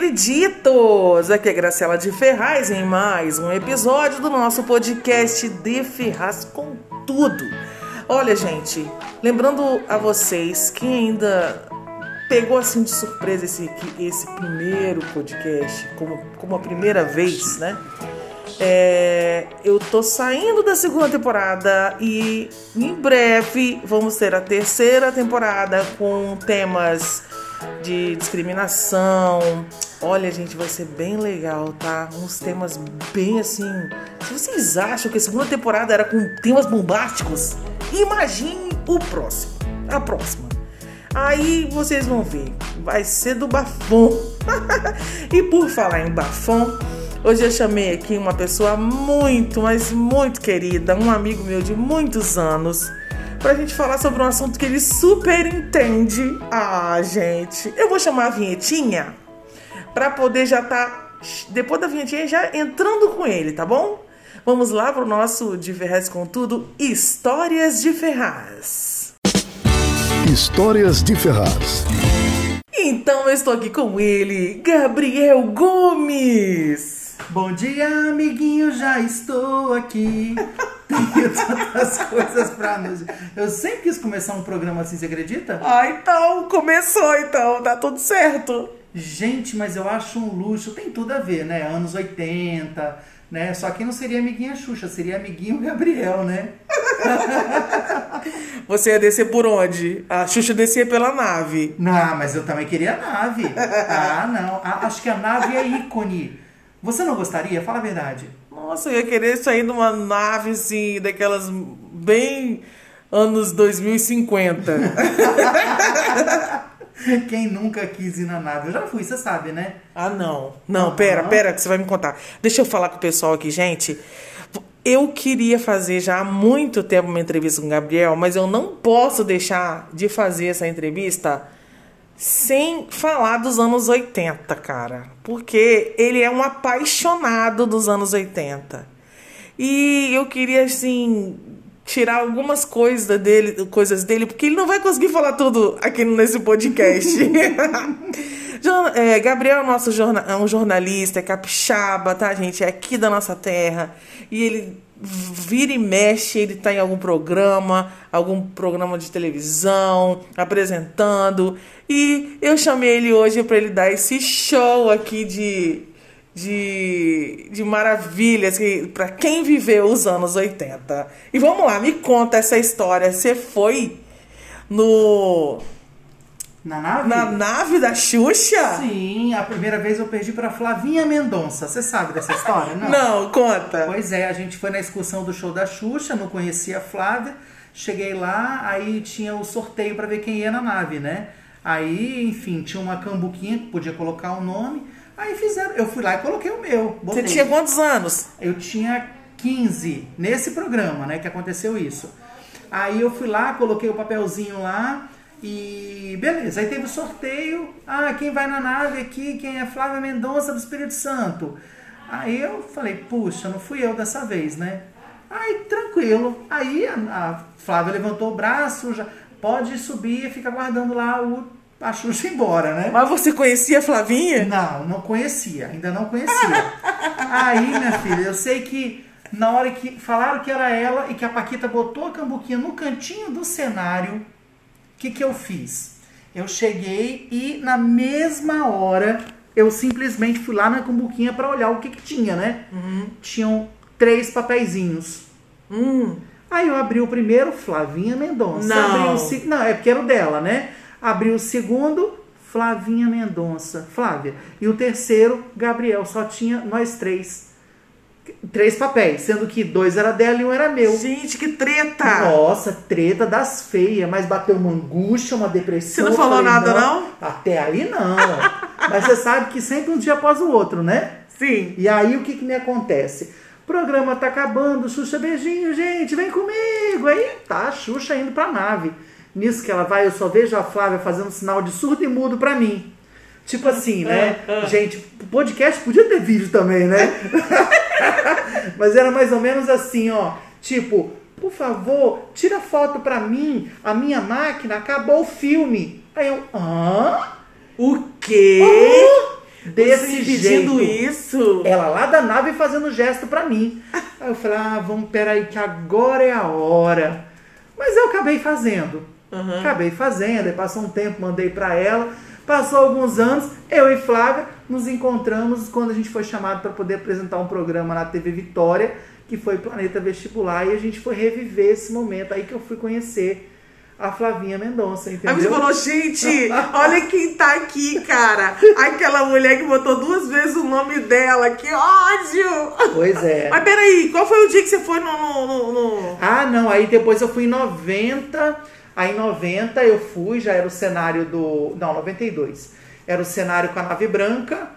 Queriditos! Aqui é Graciela de Ferraz em mais um episódio do nosso podcast de Ferraz com tudo. Olha, gente, lembrando a vocês que ainda pegou assim de surpresa esse, esse primeiro podcast, como, como a primeira vez, né? É, eu tô saindo da segunda temporada e em breve vamos ter a terceira temporada com temas de discriminação. Olha, gente, vai ser bem legal, tá? Uns temas bem assim. Se vocês acham que a segunda temporada era com temas bombásticos, imagine o próximo, a próxima. Aí vocês vão ver, vai ser do bafão. e por falar em bafão, hoje eu chamei aqui uma pessoa muito, mas muito querida, um amigo meu de muitos anos, pra gente falar sobre um assunto que ele super entende. Ah, gente, eu vou chamar a vinhetinha pra poder já tá, depois da vinhetinha, já entrando com ele, tá bom? Vamos lá pro nosso De Ferraz com Tudo, Histórias de Ferraz. Histórias de Ferraz. Então eu estou aqui com ele, Gabriel Gomes. Bom dia, amiguinho, já estou aqui. Tenho tantas coisas pra nos. Eu sempre quis começar um programa assim, você acredita? Ah, então, começou então, tá tudo certo. Gente, mas eu acho um luxo, tem tudo a ver, né? Anos 80, né? Só que não seria amiguinha Xuxa, seria amiguinho Gabriel, né? Você ia descer por onde? A Xuxa descia pela nave. Não, mas eu também queria a nave. Ah, não. Ah, acho que a nave é ícone. Você não gostaria? Fala a verdade. Nossa, eu ia querer sair numa nave assim, daquelas bem anos 2050. Quem nunca quis ir na nave? Eu já fui, você sabe, né? Ah, não. Não, pera, pera, que você vai me contar. Deixa eu falar com o pessoal aqui, gente. Eu queria fazer já há muito tempo uma entrevista com o Gabriel, mas eu não posso deixar de fazer essa entrevista sem falar dos anos 80, cara. Porque ele é um apaixonado dos anos 80. E eu queria, assim, tirar algumas coisas dele, coisas dele, porque ele não vai conseguir falar tudo aqui nesse podcast. é, Gabriel é nosso jorna, é um jornalista, é capixaba, tá, gente? É aqui da nossa terra. E ele vira e mexe, ele tá em algum programa, algum programa de televisão, apresentando. E eu chamei ele hoje para ele dar esse show aqui de de, de maravilhas para quem viveu os anos 80. E vamos lá, me conta essa história. Você foi no. Na nave? Na nave da Xuxa? Sim, a primeira vez eu perdi para Flavinha Mendonça. Você sabe dessa história? Não. Não, conta. Pois é, a gente foi na excursão do show da Xuxa, não conhecia a Flávia. Cheguei lá, aí tinha o sorteio para ver quem ia na nave, né? Aí, enfim, tinha uma cambuquinha que podia colocar o nome. Aí fizeram, eu fui lá e coloquei o meu. Botei. Você tinha quantos anos? Eu tinha 15 nesse programa, né, que aconteceu isso. Aí eu fui lá, coloquei o papelzinho lá e beleza. Aí teve o sorteio. Ah, quem vai na nave aqui? Quem é Flávia Mendonça do Espírito Santo? Aí eu falei, puxa, não fui eu dessa vez, né? Aí tranquilo. Aí a, a Flávia levantou o braço, já pode subir, fica guardando lá o a Xuxa embora, né? Mas você conhecia a Flavinha? Não, não conhecia, ainda não conhecia. Aí, minha filha, eu sei que na hora que falaram que era ela e que a Paquita botou a cambuquinha no cantinho do cenário, que, que eu fiz? Eu cheguei e na mesma hora eu simplesmente fui lá na cambuquinha para olhar o que, que tinha, né? Uhum. Tinham três papeizinhos. Hum. Aí eu abri o primeiro, Flavinha Mendonça. Não. O, não, é porque era o dela, né? Abriu o segundo, Flavinha Mendonça, Flávia. E o terceiro, Gabriel. Só tinha nós três. Três papéis, sendo que dois era dela e um era meu. Gente, que treta! Nossa, treta das feias, mas bateu uma angústia, uma depressão. Você não falou falei, nada, não? Até aí não. mas você sabe que sempre um dia após o outro, né? Sim. E aí o que, que me acontece? O programa tá acabando, Xuxa beijinho, gente, vem comigo. Aí tá a Xuxa indo pra nave. Nisso que ela vai, eu só vejo a Flávia fazendo sinal de surdo e mudo pra mim. Tipo assim, né? Ah, ah. Gente, podcast podia ter vídeo também, né? Mas era mais ou menos assim, ó. Tipo, por favor, tira foto pra mim. A minha máquina acabou o filme. Aí eu, hã? O quê? Oh, desse jeito. isso? Ela lá da nave fazendo gesto pra mim. Aí eu falei, ah, vamos, peraí, que agora é a hora. Mas eu acabei fazendo. Aham. Acabei fazendo, aí passou um tempo, mandei pra ela. Passou alguns anos, eu e Flávia nos encontramos quando a gente foi chamado para poder apresentar um programa na TV Vitória, que foi Planeta Vestibular, e a gente foi reviver esse momento. Aí que eu fui conhecer a Flavinha Mendonça, Aí entendeu? você falou, gente, olha quem tá aqui, cara. Aquela mulher que botou duas vezes o nome dela. Que ódio! Pois é. Mas peraí, qual foi o dia que você foi no, no- no- Ah, não, aí depois eu fui em 90. Aí em 90 eu fui, já era o cenário do. Não, 92. Era o cenário com a nave branca.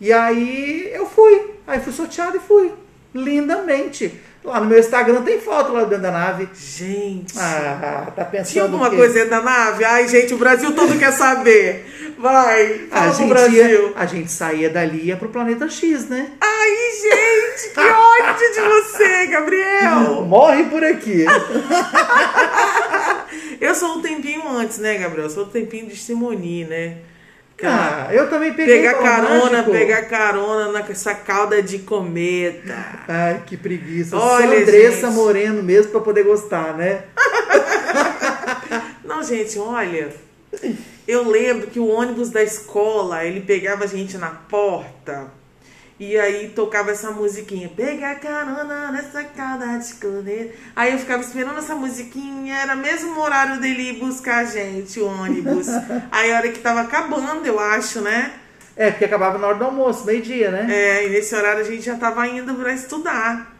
E aí eu fui. Aí fui sorteado e fui. Lindamente. Lá no meu Instagram tem foto lá dentro da nave. Gente. Ah, tá pensando. Tinha alguma coisa dentro da nave? Ai, gente, o Brasil todo quer saber. Vai, A fala gente, Brasil. ia, a gente saía dali e ia pro planeta X, né? Ai, gente, que ódio de você, Gabriel. Morre por aqui. Eu sou um tempinho antes, né, Gabriel? Eu sou um tempinho de Simoni, né? Aquela- Ah, eu também peguei pegar carona, mágico. pegar carona nessa cauda de cometa. Ai, que preguiça. Olha, Só Andressa gente. Moreno mesmo pra poder gostar, né? Não, gente, olha. Eu lembro que o ônibus da escola, ele pegava a gente na porta e aí tocava essa musiquinha. Pega carona nessa cauda de cometa. Aí eu ficava esperando essa musiquinha, era mesmo o horário dele ir buscar a gente, o ônibus. aí a hora que tava acabando, eu acho, né? É, porque acabava na hora do almoço, meio-dia, né? É, e nesse horário a gente já tava indo pra estudar.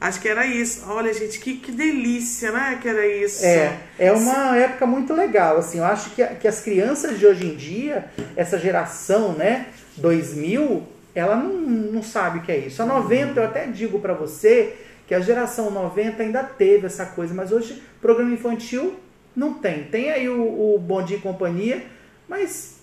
Acho que era isso. Olha, gente, que, que delícia, né? Que era isso. É, é uma época muito legal, assim, eu acho que, que as crianças de hoje em dia, essa geração, né, 2000, ela não, não sabe o que é isso. A 90, eu até digo pra você que a geração 90 ainda teve essa coisa, mas hoje programa infantil não tem. Tem aí o, o Bom Dia e Companhia, mas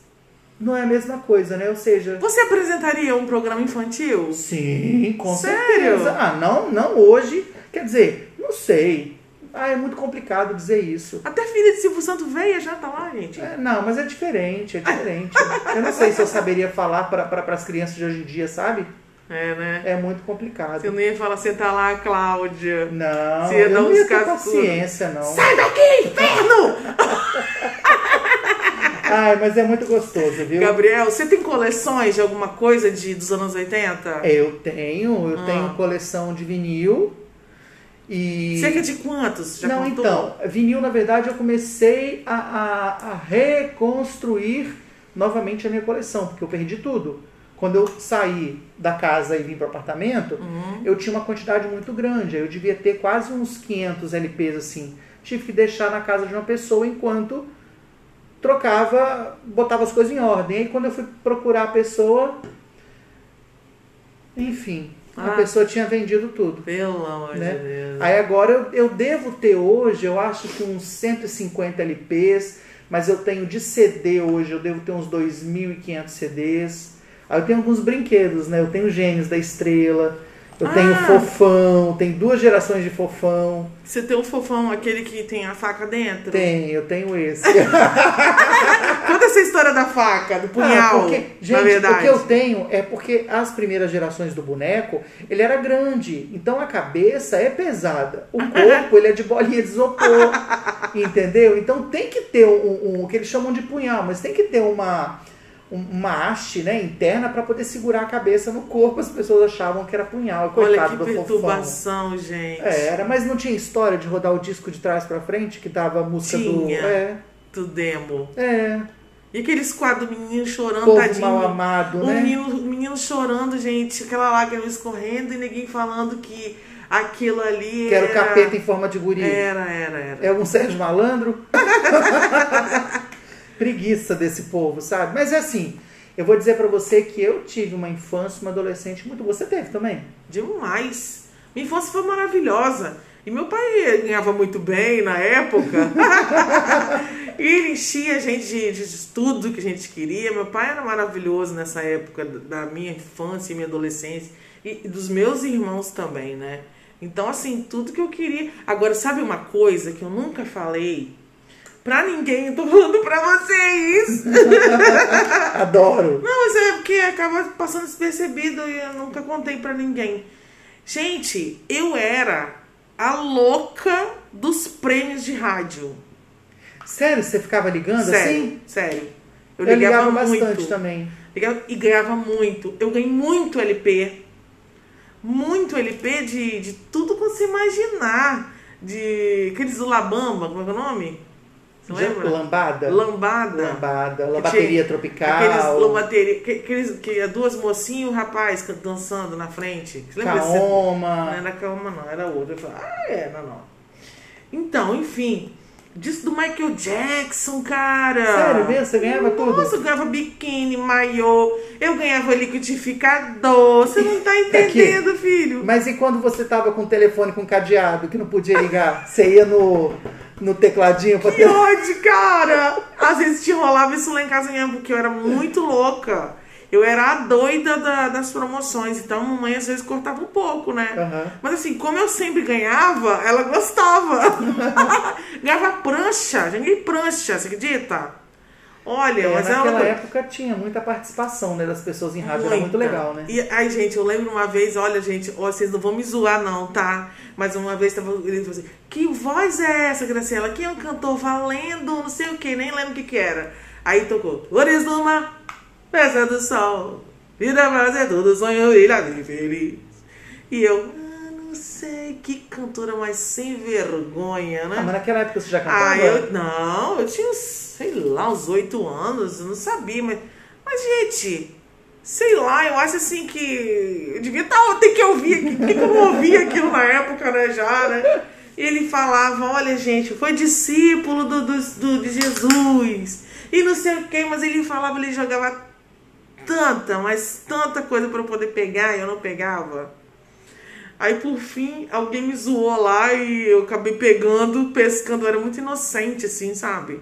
não é a mesma coisa, né? Ou seja, Você apresentaria um programa infantil? Sim, com Sério? certeza. Ah, não, não hoje. Quer dizer, não sei. Ah, é muito complicado dizer isso. Até filha de Silvio Santo veia já tá lá, gente. É, não, mas é diferente, é diferente. eu não sei se eu saberia falar para as crianças de hoje em dia, sabe? É, né? É muito complicado. Você não ia falar, você tá lá, Cláudia. Não, Você ia eu não ia ter paciência, não. Sai daqui, inferno! Ai, mas é muito gostoso, viu? Gabriel, você tem coleções de alguma coisa de, dos anos 80? Eu tenho, eu Ah. tenho coleção de vinil. E... Cerca de quantos? Já não, contou? então, vinil, na verdade, eu comecei a, a- a reconstruir novamente a minha coleção, porque eu perdi tudo. Quando eu saí da casa e vim para o apartamento, Uhum. eu tinha uma quantidade muito grande. Eu devia ter quase uns 500 LPs assim. Tive que deixar na casa de uma pessoa enquanto trocava, botava as coisas em ordem. Aí quando eu fui procurar a pessoa, enfim, a Ah. pessoa tinha vendido tudo Pelo amor né? de Deus. Aí agora eu, eu devo ter hoje, eu acho que uns 150 LPs, mas eu tenho de CD hoje, eu devo ter uns 2.500 CDs. Aí eu tenho alguns brinquedos, né? Eu tenho Gênios da Estrela, eu tenho Ah! Fofão, tem duas gerações de Fofão. Você tem um fofão, aquele que tem a faca dentro? Tem, eu tenho esse. Conta essa história da faca, do punhal, Ah, porque, na gente, verdade. o que eu tenho é porque as primeiras gerações do boneco, ele era grande, então a cabeça é pesada. O corpo, ele é de bolinha de isopor, entendeu? Então tem que ter um, um- o que eles chamam de punhal, mas tem que ter uma um- uma haste né, interna para poder segurar a cabeça no corpo. As pessoas achavam que era punhal. Olha Coitado que do fofão. perturbação, gente. É, era, mas não tinha história de rodar o disco de trás para frente que dava a música Tinha. do. É, Do demo. é. E aqueles quadros do menino chorando, Povo tadinho. mal amado, o né? menino, o menino chorando, gente, aquela lágrima escorrendo e ninguém falando que aquilo ali Que era o era capeta em forma de guri. Era, era, era. É um Sérgio Malandro? Preguiça desse povo, sabe? Mas é assim, eu vou dizer pra você que eu tive uma infância, uma adolescente muito boa. Você teve também? Demais. Minha infância foi maravilhosa. E meu pai ganhava muito bem na época. e ele enchia a gente de, de, de tudo que a gente queria. Meu pai era maravilhoso nessa época da minha infância e minha adolescência. E, e dos meus irmãos também, né? Então, assim, tudo que eu queria. Agora, sabe uma coisa que eu nunca falei? Pra ninguém, eu tô falando pra vocês. Adoro. Não, mas é porque acaba passando despercebido e eu nunca contei pra ninguém. Gente, eu era a louca dos prêmios de rádio. Sério, você ficava ligando sério, assim? Sério. Eu, eu ligava, ligava bastante muito. também. Ligava, e ganhava muito. Eu ganhei muito LP. Muito LP de, de tudo que você imaginar. De aqueles do Labamba, como é é o nome? Você lembra? Lambada? Lambada. Lambada, lambateria tropical. Aqueles lambateria, que, aqueles, que é duas mocinhas e o rapaz dançando na frente. Você lembra Kaoma. Não era Kaoma, não, era outro. Eu falei, ah, é, não, não. Então, enfim, disso do Michael Jackson, cara. Sério mesmo? Você ganhava tudo? Nossa, eu ganhava biquíni, maiô, eu ganhava liquidificador. Você não tá entendendo, filho. Mas e quando você tava com o telefone com cadeado, que não podia ligar? Você ia no, no tecladinho pra Que ter... ódio, cara! Às vezes te rolava isso lá em casa mesmo, porque eu era muito louca. Eu era a doida da- das promoções, então a mamãe às vezes cortava um pouco, né? Aham. Mas assim, como eu sempre ganhava, ela gostava. ganhava prancha, já ganhei prancha, você acredita? Olha, É, mas naquela ela... época tinha muita participação né, das pessoas em rádio, era muito Muita. legal, né? E, ai, gente, eu lembro uma vez, olha, gente, ó, vocês não vão me zoar, não, tá? Mas uma vez tava, ele falou assim: que voz é essa, Graciela? Quem é o cantor valendo? Não sei o que, nem lembro o que que era. Aí tocou: Flores do mar, festa do sol, vida fazer tudo, sonho ilhado e feliz. E eu, sei, que cantora mais sem vergonha, né? Ah, mas naquela época você já cantava? Ah, eu. Não, eu tinha, uns, sei lá, uns oito anos, eu não sabia, mas. Mas, gente, sei lá, eu acho assim que. Eu devia tá, ter que ouvir que que eu não ouvia aquilo na época, né, já, né? E ele falava, olha, gente, foi discípulo do, do, do- de Jesus. E não sei o que, mas ele falava, ele jogava tanta, mas tanta coisa pra eu poder pegar e eu não pegava. Aí por fim, alguém me zoou lá e eu acabei pegando, pescando, eu era muito inocente, assim, sabe?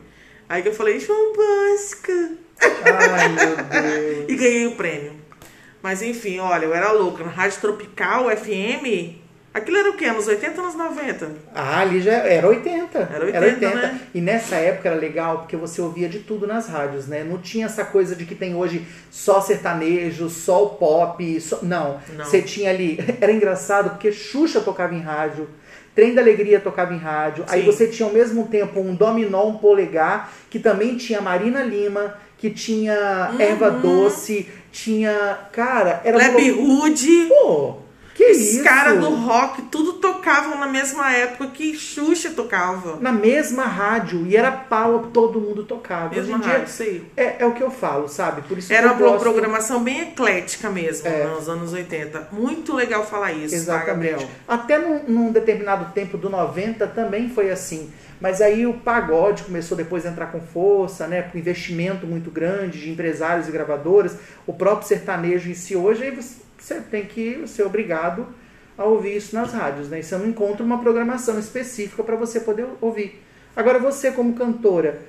Aí que eu falei, João Bosca. Ai, meu Deus. E ganhei o prêmio. Mas enfim, olha, eu era louca. Na Rádio Tropical, FM, aquilo era o quê? Anos 80, anos 90? Ah, ali já era 80. Era 80, né? E nessa época era legal porque você ouvia de tudo nas rádios, né? Não tinha essa coisa de que tem hoje só sertanejo, só o pop. Só... Não. Não. Você tinha ali. Era engraçado porque Xuxa tocava em rádio. Trem da Alegria tocava em rádio. Aí Sim. você tinha ao mesmo tempo um Dominó, um polegar, que também tinha Marina Lima, que tinha Erva Doce, tinha. Cara, era lou- Hood. Pô, que Os isso? caras do rock, tudo tocavam na mesma época que Xuxa tocava. na mesma rádio e era pau, todo mundo tocava. Mesma Hoje em dia, rádio, aí. É, é o que eu falo, sabe? Por isso Era que eu uma gosto... programação bem eclética mesmo, É. nos anos 80. Muito legal falar isso, tá, Exatamente. Gabriel? Até num, num determinado tempo do 90 também foi assim. Mas aí o pagode começou depois a entrar com força, né? Com investimento muito grande de empresários e gravadoras. O próprio sertanejo em si hoje, aí você- você tem que ser obrigado a ouvir isso nas rádios, né? E você não encontra uma programação específica para você poder ouvir. Agora você como cantora,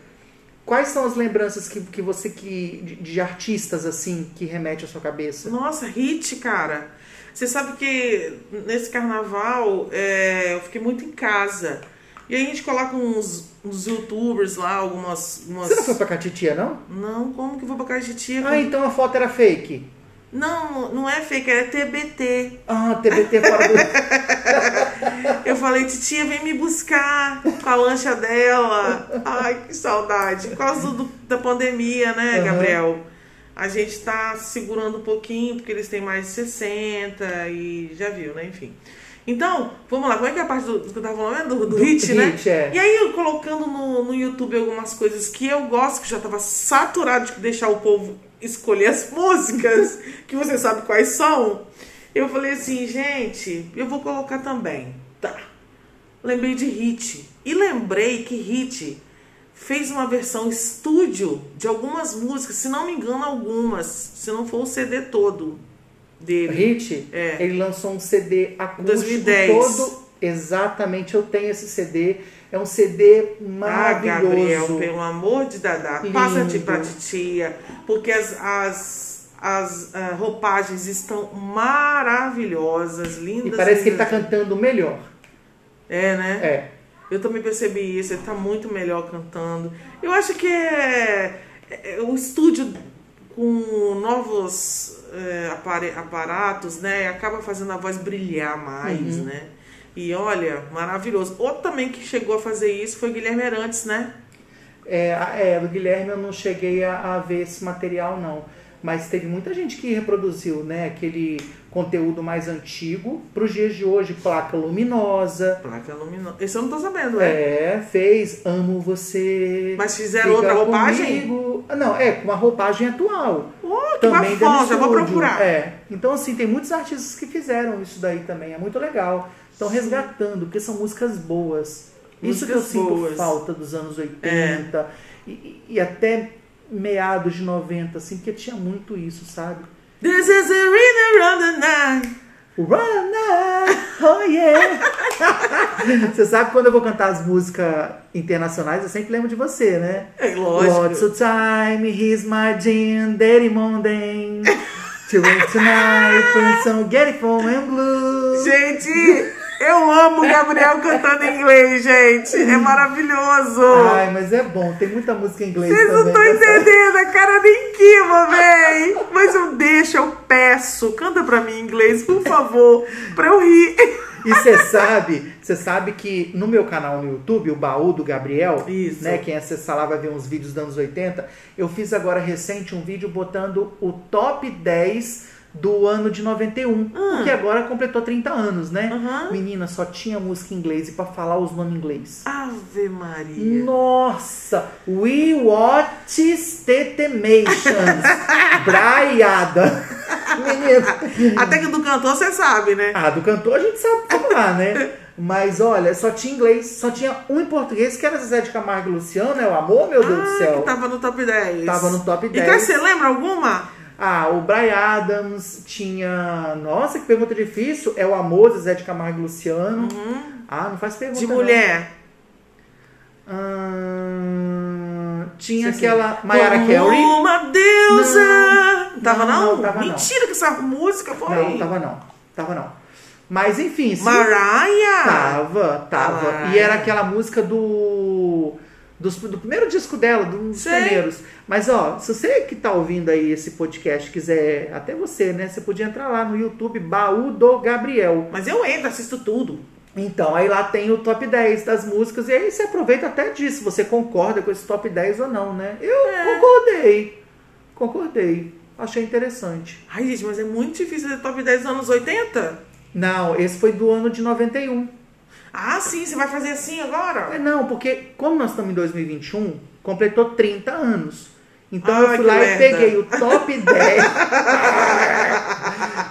quais são as lembranças que, que você que de, de artistas assim que remete à sua cabeça? Nossa, hit, cara. Você sabe que nesse carnaval é, eu fiquei muito em casa. E aí a gente coloca uns, uns youtubers lá, algumas. umas- Você não foi pra Catitia, não? Não, como que eu vou pra casa de tia? Ah, então a foto era fake. Não, não é fake, é TBT. Ah, TBT fora do. Eu falei, titia, vem me buscar com a lancha dela. Ai, que saudade. Por causa do- da pandemia, né, Aham. Gabriel? A gente tá segurando um pouquinho, porque eles têm mais de 60 e já viu, né? Enfim. Então, vamos lá, como é que é a parte do, do que eu tava falando? Do, do, Do hit, né? hit, é. E aí, eu colocando no, no YouTube algumas coisas que eu gosto, que já tava saturado de deixar o povo escolher as músicas, que você sabe quais são. Eu falei assim, gente, eu vou colocar também. Tá. Lembrei de Hit. E lembrei que Hit fez uma versão estúdio de algumas músicas, se não me engano, algumas, se não for o CD todo dele. Hit, É. ele lançou um CD acústico 2010. todo. Exatamente, eu tenho esse CD. É um CD Ah, Gabriel, maravilhoso. pelo amor de Dadá, Lindo. passa-te pra titia, porque as, as, as ah, roupagens estão maravilhosas, lindas. e parece que ele tá lindas. cantando melhor. É, né? É. Eu também percebi isso, ele tá muito melhor cantando. Eu acho que é, é o estúdio com novos é, aparatos, né? Acaba fazendo a voz brilhar mais, Uhum. né? E olha, maravilhoso. Outro também que chegou a fazer isso foi Guilherme Arantes, né? É, é, do Guilherme eu não cheguei a, a ver esse material, não. Mas teve muita gente que reproduziu, né? Aquele conteúdo mais antigo para os dias de hoje, placa luminosa. Placa luminosa. Esse eu não tô sabendo, é. É, fez Amo Você. Mas fizeram outra roupagem? comigo. Não, é, com uma roupagem atual. Oh, que também já do vou procurar. É. Então, assim, tem muitos artistas que fizeram isso daí também. É muito legal. Estão resgatando, porque são músicas boas. isso que eu Músicas sinto boas. É. falta dos anos 80 e- e, e até meados de 90, assim, porque tinha muito isso, sabe? This is a rhythm around the night. Run, oh yeah! você sabe que quando eu vou cantar as músicas internacionais, eu sempre lembro de você, né? É lógico. What's the time? He's my Jean, Daddy Monday. To win tonight, put some get it from and blue. Gente, eu amo o Gabriel cantando em inglês, gente. É maravilhoso. Ai, mas é bom, tem muita música em inglês Vocês não também. estão tá certo? entendendo, a cara nem quima, véi. Mas eu deixo, eu peço. Canta pra mim em inglês, por favor, pra eu rir. E você sabe, você sabe que no meu canal no YouTube, o Baú do Gabriel, Isso. né, quem acessar lá vai ver uns vídeos dos anos 80, eu fiz agora recente um vídeo botando o top 10 do ano de 91, porque agora completou 30 anos, né? Aham. Menina, só tinha música em inglês e pra falar os nomes em inglês. Ave Maria. Nossa! We watch Tetemations. Braiada. Menina. Até que do cantor você sabe, né? Ah, do cantor a gente sabe falar, né? Mas olha, só tinha inglês, só tinha um em português, que era Zezé de Camargo e Luciano, é o amor, meu Deus do Ah, céu. que tava no top 10. Tava no top E 10. cara, você lembra alguma? Ah, o Brian Adams tinha. Nossa, que pergunta difícil. É o amor, Zezé de Camargo e Luciano. Ah, não faz pergunta. Uhum. De não. mulher. Tinha sim. aquela Mariah Como Carey. Uma deusa. Não, tava não, não? não tava não. Mentira que essa música foi. Não, tava não. Tava não. Mas enfim, Mariah. Tava, tava. Ah. E era aquela música do. Dos- do primeiro disco dela, dos Sei. primeiros. Mas ó, se você que tá ouvindo aí esse podcast quiser, até você, né? Você podia entrar lá no YouTube Baú do Gabriel. Mas eu entro, assisto tudo. Então, aí lá tem o top 10 das músicas, e aí você aproveita até disso, você concorda com esse top 10 ou não, né? Eu É. concordei. Concordei. Achei interessante. Ai, gente, mas é muito difícil fazer top 10 dos anos 80. Não, esse foi do ano de 91. Ah, sim, você vai fazer assim É, agora? não, porque como nós estamos em 2021, completou 30 anos. Então eu fui lá e peguei o top 10.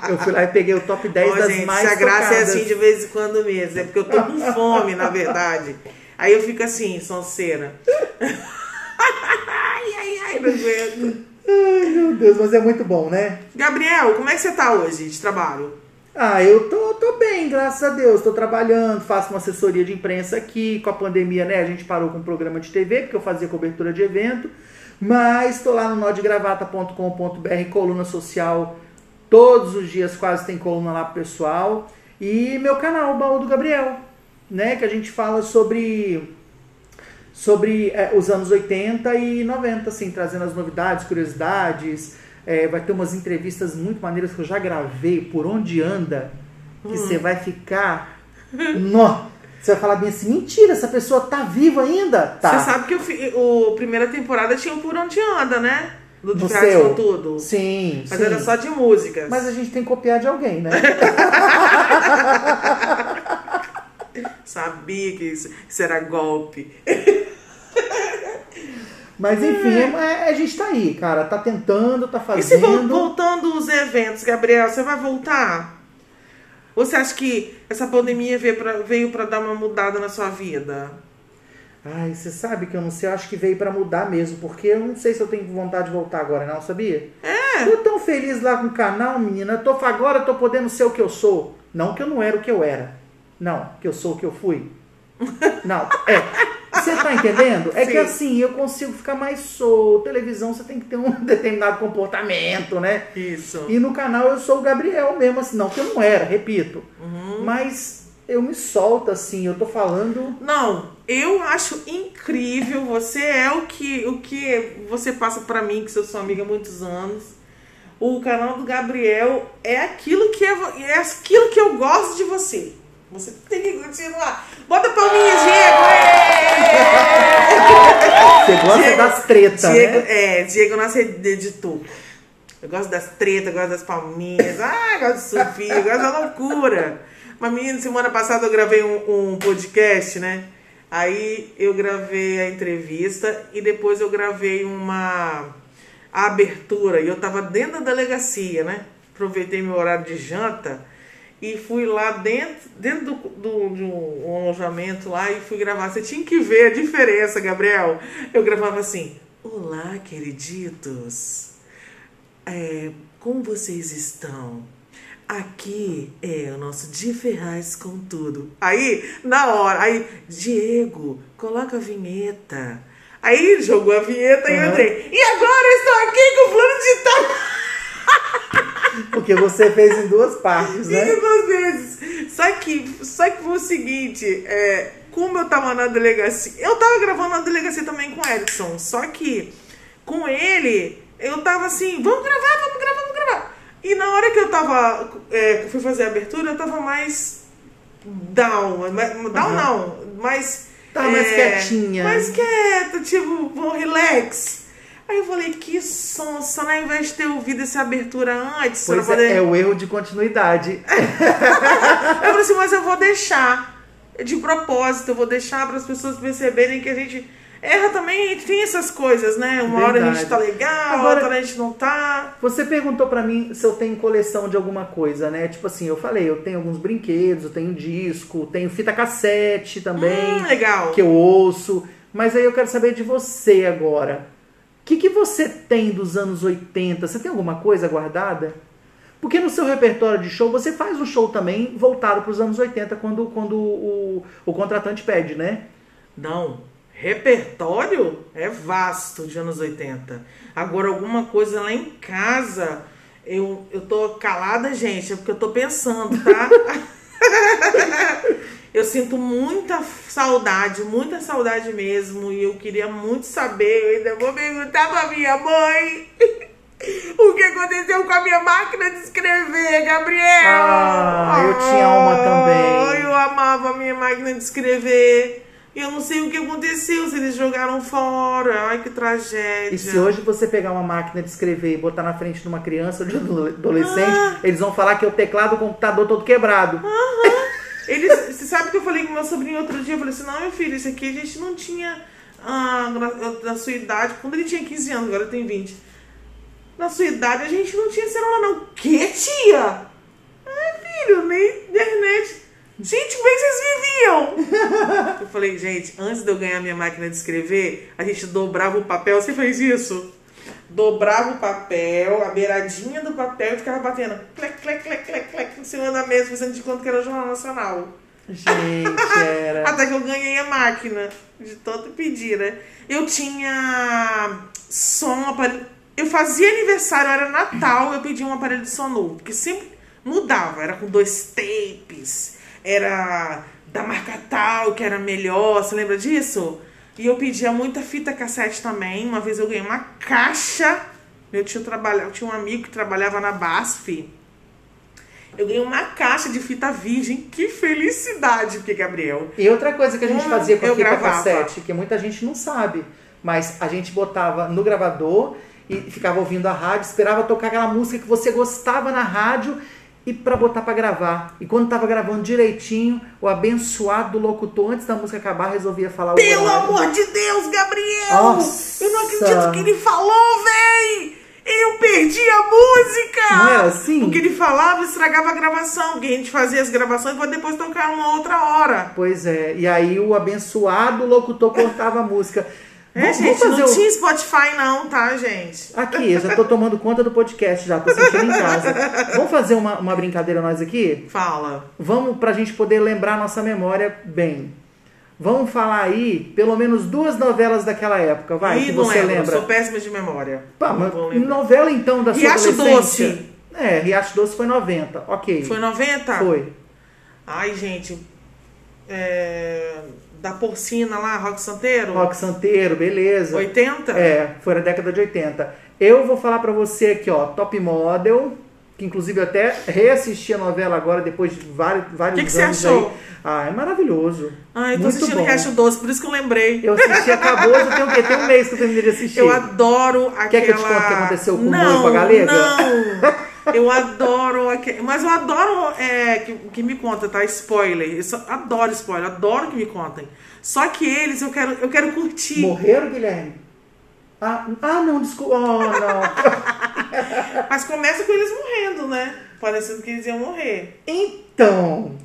eu fui lá e peguei o top 10 Ó, das gente, mais se a graça é tocadas. assim de vez em quando mesmo. É porque eu tô com fome, na verdade. Aí eu fico assim, sonceira. ai, ai, ai, não aguento. Ai, meu Deus, mas é muito bom, né? Gabriel, como é que você tá hoje de trabalho? Ah, eu tô, tô bem, graças a Deus. Tô trabalhando, faço uma assessoria de imprensa aqui. Com a pandemia, né? A gente parou com o programa de TV, porque eu fazia cobertura de evento. Mas tô lá no nodegravata.com.br, coluna social. Todos os dias quase tem coluna lá pro pessoal. E meu canal, o Baú do Gabriel, né? Que a gente fala sobre sobre é, os anos 80 e 90, assim, trazendo as novidades, curiosidades. É, vai ter umas entrevistas muito maneiras que eu já gravei, por onde anda, que você vai ficar. Nó! Você vai falar bem assim, mentira, essa pessoa tá viva ainda? Tá. Você sabe que o, o primeira temporada tinha o Por Onde Anda, né? Do Diferentes seu. Tudo? Sim, Mas sim. era só de músicas. Mas a gente tem que copiar de alguém, né? Sabia que isso, isso era golpe. Mas enfim, é- a gente tá aí, cara. Tá tentando, tá E se vol- fazendo. voltando os eventos, Gabriel, você vai voltar? Ou você acha que essa pandemia veio pra dar uma mudada na sua vida? Ai, você sabe que eu não sei, eu acho que veio pra mudar mesmo, porque eu não sei se eu tenho vontade de voltar agora, não, sabia? É. Tô tão feliz lá com o canal, menina. Eu tô, agora eu tô podendo ser o que eu sou. Não que eu não era o que eu era. Não, que eu sou o que eu fui. Não, é. Você tá entendendo? É que Sim. assim, eu consigo ficar mais solto. Televisão você tem que ter um determinado comportamento, né? Isso. E no canal eu sou o Gabriel mesmo, assim, não que eu não era, repito. Uhum. Mas eu me solto assim, eu tô falando. Não, eu acho incrível. Você é o que, o que você passa pra mim, que eu sou amiga há muitos anos. O canal do Gabriel é aquilo que é, é aquilo que eu gosto de você. Você tem que continuar. Bota palminha, Diego! Você gosta Diego- das tretas, Diego, né? É, Diego nosso editor. Eu gosto das tretas, gosto das palminhas. Ah, gosto de Sofia, eu gosto da loucura. Mas, menino, semana passada eu gravei um, um podcast, né? Aí eu gravei a entrevista e depois eu gravei uma abertura. E eu tava dentro da delegacia, né? Aproveitei meu horário de janta e fui lá dentro, dentro do, do- de um alojamento lá e fui gravar. Você tinha que ver a diferença, Gabriel. Eu gravava assim: Olá, queriditos. É, como vocês estão? Aqui é o nosso de Ferraz com tudo. Aí, na hora, aí, Diego, coloca a vinheta. Aí jogou a vinheta e eu Uhum. entrei. E agora eu estou aqui com o plano de tal. Porque você fez em duas partes, né? Fiz duas vezes. Só que, só que foi o seguinte, é, como eu tava na delegacia, eu tava gravando na delegacia também com o Edson, só que com ele, eu tava assim, vamos gravar, vamos gravar, vamos gravar. E na hora que eu tava, é, fui fazer a abertura, eu tava mais down, mais- down Uhum. não, mais... é, Tava mais quietinha. Mais quieta, tipo, vou relax. Aí eu falei, que sonsa, né? Ao invés de ter ouvido essa abertura antes, Pois poder... é, é o erro de continuidade. Eu falei assim, mas eu vou deixar. De propósito, eu vou deixar para as pessoas perceberem que a gente erra também, tem essas coisas, né? Uma hora a Verdade. gente tá legal, Agora- outra hora a gente não tá. Você perguntou pra mim se eu tenho coleção de alguma coisa, né? Tipo assim, eu falei, eu tenho alguns brinquedos, eu tenho disco, tenho fita cassete também. Hum, legal. que eu ouço. Mas aí eu quero saber de você agora. O que, que você tem dos anos 80? Você tem alguma coisa guardada? Porque no seu repertório de show, você faz um show também voltado para os anos 80, quando, quando o, o contratante pede, né? Não, repertório é vasto de anos 80. Agora, alguma coisa lá em casa, eu, eu tô calada, gente, é porque eu tô pensando, tá? eu sinto muita saudade, muita saudade mesmo, e eu queria muito saber, eu ainda vou perguntar pra minha mãe. O que aconteceu com a minha máquina de escrever, Gabriel? Ah, eu tinha uma também. Eu amava a minha máquina de escrever. E eu não sei o que aconteceu, se eles jogaram fora. Ai, que tragédia. E se hoje você pegar uma máquina de escrever e botar na frente de uma criança ou de um adolescente, Ah. eles vão falar que é o teclado do computador todo quebrado. Eles, você sabe que eu falei com meu sobrinho outro dia? Eu falei assim: não, meu filho, isso aqui a gente não tinha ah, na, na sua idade. Quando ele tinha 15 anos, agora tem 20. Na sua idade a gente não tinha celular, não. Que tia? Ai, filho, nem internet. Gente, como é que vocês viviam? Eu falei, gente, antes de eu ganhar minha máquina de escrever, a gente dobrava o papel. Você fez isso? Dobrava o papel, a beiradinha do papel e ficava batendo clec, clec, clec, clec, clec, em cima da mesa, fazendo de conta que era o Jornal Nacional. Gente, era. Até que eu ganhei a máquina, de tanto pedir, né? Eu tinha som, aparelho. Eu fazia aniversário, era Natal, eu pedia um aparelho de som novo, porque sempre mudava. Era com dois tapes, era da marca tal, que era melhor, você lembra disso? E eu pedia muita fita cassete também. Uma vez eu ganhei uma caixa. Meu tio trabalhava, eu tinha um amigo que trabalhava na BASF. Eu ganhei uma caixa de fita virgem. Que felicidade, porque Gabriel. E outra coisa que a gente Como fazia com a fita gravava? cassete, que muita gente não sabe, mas a gente botava no gravador e ficava ouvindo a rádio, esperava tocar aquela música que você gostava na rádio e para botar para gravar. E quando tava gravando direitinho, o abençoado do locutor, antes da música acabar, resolvia falar o Pelo horário. amor de Deus, Gabriel! Nossa! Eu não acredito que ele falou, véi! Eu perdi a música! Não era assim? Porque ele falava e estragava a gravação. Porque a gente fazia as gravações para depois tocar uma outra hora. Pois é, e aí o abençoado locutor cortava a música. É, Vamos- gente, vamos não o- tinha Spotify não, tá, gente? Aqui, eu já tô tomando conta do podcast já, tô sentindo em casa. Vamos fazer uma, uma brincadeira nós aqui? Fala. Vamos pra gente poder lembrar nossa memória bem. Vamos falar aí, pelo menos duas novelas daquela época, vai, Ih, que você lembro, lembra. Sou péssima de memória. Pá, mas novela então da sua Riacho? Doce. É, Riacho Doce foi 90, ok. Foi 90? Foi. Ai, gente. É... Da porcina lá, Rock Santeiro? Rock Santeiro, beleza. 80? É, foi na década de 80. Eu vou falar pra você aqui, ó, Top Model, que inclusive eu até reassisti a novela agora depois de vários, vários Que que você anos achou? aí. Ah, é maravilhoso. Ai, tô Muito assistindo bom. Riacho Doce, por isso que eu lembrei. Eu assisti, acabou, já tem o quê? Tem um mês que eu terminei de assistir. Eu adoro aquela... Quer que eu te conte o que aconteceu com o não, Noivo Galega? Não, eu adoro... Mas eu adoro é, que, que me conta, tá? Spoiler. Eu só adoro spoiler, adoro que me contem. Só que eles eu quero, eu quero curtir. Morreram, Guilherme? Ah, ah, não, desculpa. Oh, não. Mas começa com eles morrendo, né? Parecendo que eles iam morrer. Então,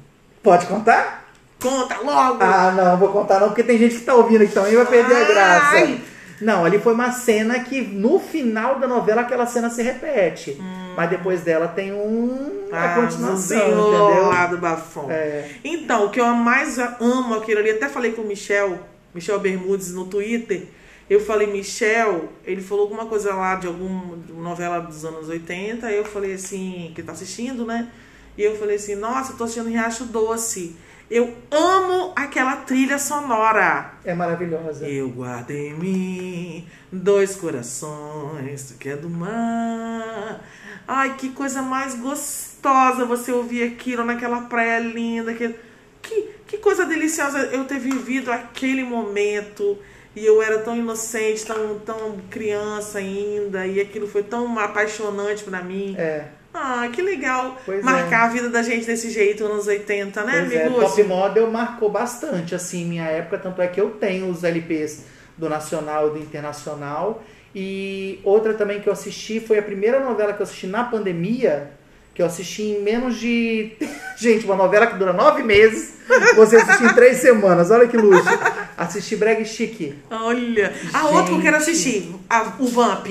pode contar? Conta logo! Ah, não, vou contar não, porque tem gente que tá ouvindo aqui também e vai perder a graça. Ai. Não, ali foi uma cena que no final da novela aquela cena se repete. Mas depois dela tem um a Ah, continuação, desenrolado entendeu? lá do bafão. É. Então, o que eu mais amo aquilo ali, até falei com o Michel, Michel Bermudes no Twitter. Eu falei, Michel, ele falou alguma coisa lá de alguma novela dos anos 80. Aí eu falei assim, que tá assistindo, né? E eu falei assim, nossa, eu tô assistindo Riacho Doce. Eu amo aquela trilha sonora. É maravilhosa. Eu guardo em mim dois corações que é do mar. Ai, que coisa mais gostosa você ouvir aquilo naquela praia linda. Que, que, que coisa deliciosa eu ter vivido aquele momento. E eu era tão inocente, tão, tão criança ainda. E aquilo foi tão apaixonante pra mim. É. Ah, que legal Pois marcar a vida da gente desse jeito, anos 80, né, Pois é, amigos? Top Model marcou bastante, assim, minha época. Tanto é que eu tenho os LPs do Nacional e do Internacional. E outra também que eu assisti foi a primeira novela que eu assisti na pandemia, que eu assisti em menos de. Gente, uma novela que dura nove meses, você assistiu em três semanas, olha que luxo. Assisti Breg Chique. Olha, a outra que eu quero Gente. assistir, a- o Vamp.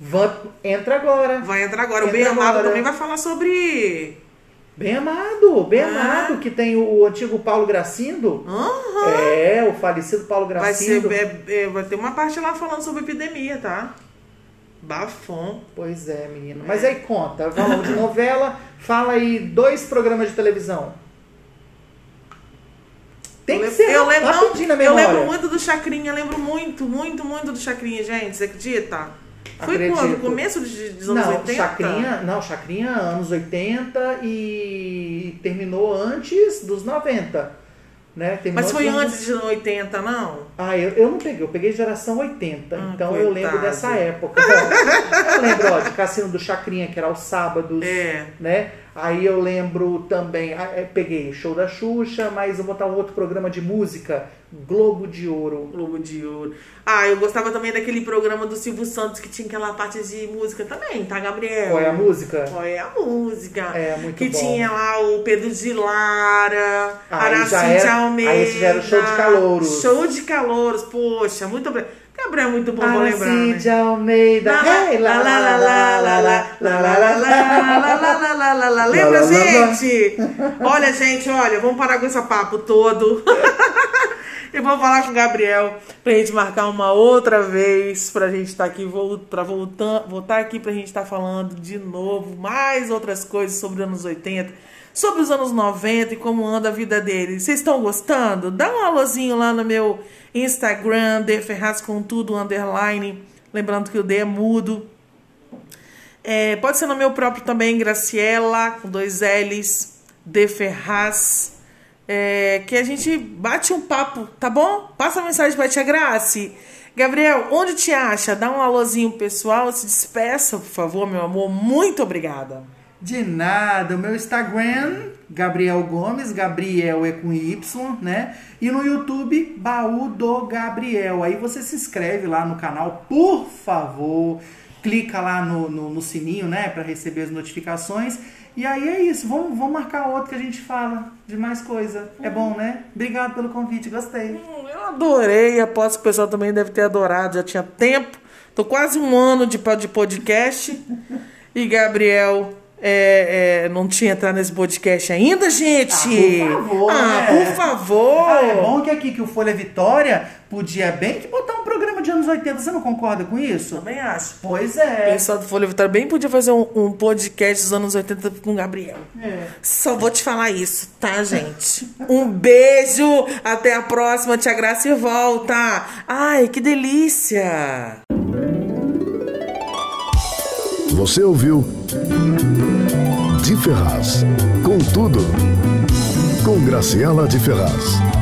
Vamp entra agora. Vai entrar agora. O Entra Bem Amado agora. também vai falar sobre. Bem amado, bem Ah. amado, que tem o antigo Paulo Gracindo. Aham. É, o falecido Paulo Vai, ser, Gracindo. é, é, vai ter uma parte lá falando sobre epidemia, tá? Bafom. Pois é, menino. Mas aí conta, vamos de novela, fala aí dois programas de televisão. Tem que ser eu lembro, não, eu lembro muito do Chacrinha, lembro muito, muito, muito do Chacrinha, gente. Você acredita? Foi Acredito. quando? Começo de- dos anos não, 80? Chacrinha, não, Chacrinha anos 80 e terminou antes dos 90. Né? Terminou Mas foi dos anos- antes de 80, não? Ah, eu, eu não peguei, eu peguei geração 80, Ah, então eu lembro coitado. dessa época. Bom, eu lembro, ó, de Cassino do Chacrinha, que era aos sábados, É. né? Aí eu lembro também, ah, é, peguei Show da Xuxa, mas eu vou botar um outro programa de música, Globo de Ouro. Globo de Ouro. Ah, eu gostava também daquele programa do Silvio Santos que tinha aquela parte de música também, tá, Gabriel? Qual é a música? Qual é a música? É, muito que bom. tinha lá o Pedro de Lara, Aí Araci já era- de Almeida. aí esse já era o show de calouros. Show de calouros, poxa, muito obrigado. Gabriel é muito bom, vou lembrar, né? Aracide Almeida, Lá, lá, lá, lá, lá, lá, lá, lá, lá, lá, lá, lá, lá. Lembra, gente? Olha, gente, olha, vamos parar com esse papo todo. E vou falar com o Gabriel pra gente marcar uma outra vez, pra gente estar aqui, vol- pra voltar, voltar aqui pra gente estar falando de novo mais outras coisas sobre os anos 80, sobre os anos 90 e como anda a vida deles. Vocês estão gostando? Dá um alôzinho lá no meu Instagram, D Ferraz com tudo, underline. Lembrando que o D é mudo. É, pode ser no meu próprio também, Graciela, com dois L's, D Ferraz. É, que a gente bate um papo, tá bom? Passa a mensagem pra tia Grace. Gabriel, onde te acha? Dá um alôzinho pessoal, se despeça, por favor, meu amor. Muito obrigada. De nada, o meu Instagram, Gabriel Gomes, Gabriel é com Y, né? E no YouTube, Baú do Gabriel. Aí você se inscreve lá no canal, por favor. Clica lá no, no, no sininho, né? Para receber as notificações. E aí é isso, vamos, vamos marcar outro que a gente fala de mais coisa. É bom, né? Obrigado pelo convite, gostei. Hum, eu adorei, aposto que o pessoal também deve ter adorado, já tinha tempo. Tô quase um ano de, de podcast. E Gabriel é, é, não tinha entrado nesse podcast ainda, gente? Ah, por favor. Ah, né? por favor. Ah, é bom que aqui que o Folha Vitória podia bem que botar um programa de anos 80. Você não concorda com isso? Também acho. Pois O é. pessoal do Folha Vitória bem podia fazer um, um podcast dos anos 80 com o Gabriel. É. Só vou te falar isso, tá, gente? Um beijo, até a próxima, Tia Graça e volta. Ai, que delícia! Você ouviu De Ferraz. Com tudo. Com Graciela de Ferraz.